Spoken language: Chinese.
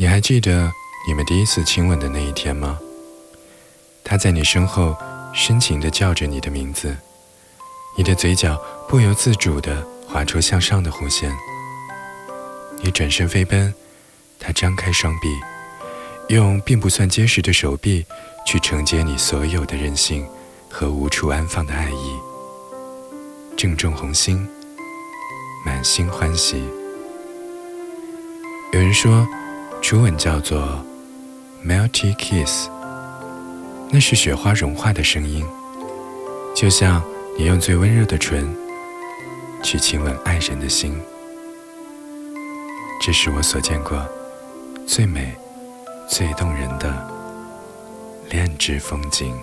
你还记得你们第一次亲吻的那一天吗？他在你身后深情地叫着你的名字，你的嘴角不由自主地划出向上的弧线。你转身飞奔，他张开双臂，用并不算结实的手臂去承接你所有的任性和无处安放的爱意。正中红心，满心欢喜。有人说。初吻叫做 “melty kiss”，那是雪花融化的声音，就像你用最温热的唇去亲吻爱人的心。这是我所见过最美、最动人的恋之风景。